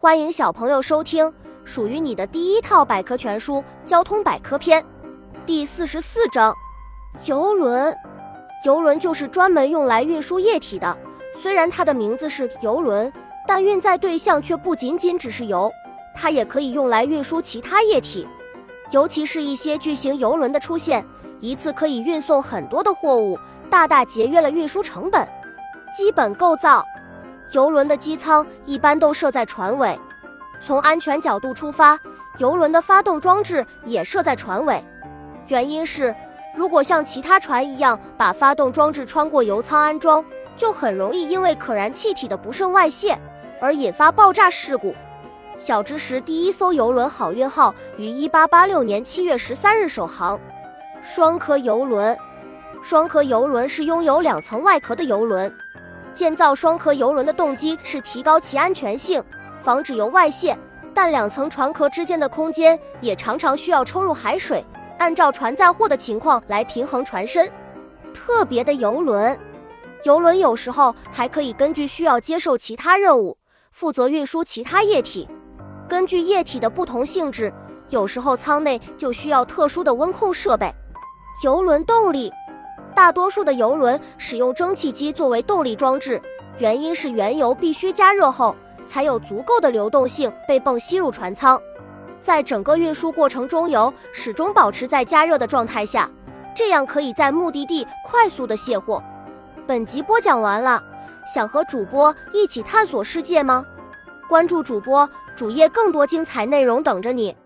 欢迎小朋友收听属于你的第一套百科全书《交通百科篇》第四十四章：游轮。游轮就是专门用来运输液体的。虽然它的名字是游轮，但运载对象却不仅仅只是油，它也可以用来运输其他液体。尤其是一些巨型游轮的出现，一次可以运送很多的货物，大大节约了运输成本。基本构造。游轮的机舱一般都设在船尾，从安全角度出发，游轮的发动装置也设在船尾。原因是，如果像其他船一样把发动装置穿过油舱安装，就很容易因为可燃气体的不慎外泄而引发爆炸事故。小知识：第一艘游轮“好运号”于1886年7月13日首航。双壳游轮，双壳游轮是拥有两层外壳的游轮。建造双壳游轮的动机是提高其安全性，防止油外泄。但两层船壳之间的空间也常常需要抽入海水，按照船载货的情况来平衡船身。特别的游轮，游轮有时候还可以根据需要接受其他任务，负责运输其他液体。根据液体的不同性质，有时候舱内就需要特殊的温控设备。游轮动力。大多数的游轮使用蒸汽机作为动力装置，原因是原油必须加热后才有足够的流动性被泵吸入船舱，在整个运输过程中，油始终保持在加热的状态下，这样可以在目的地快速的卸货。本集播讲完了，想和主播一起探索世界吗？关注主播主页，更多精彩内容等着你。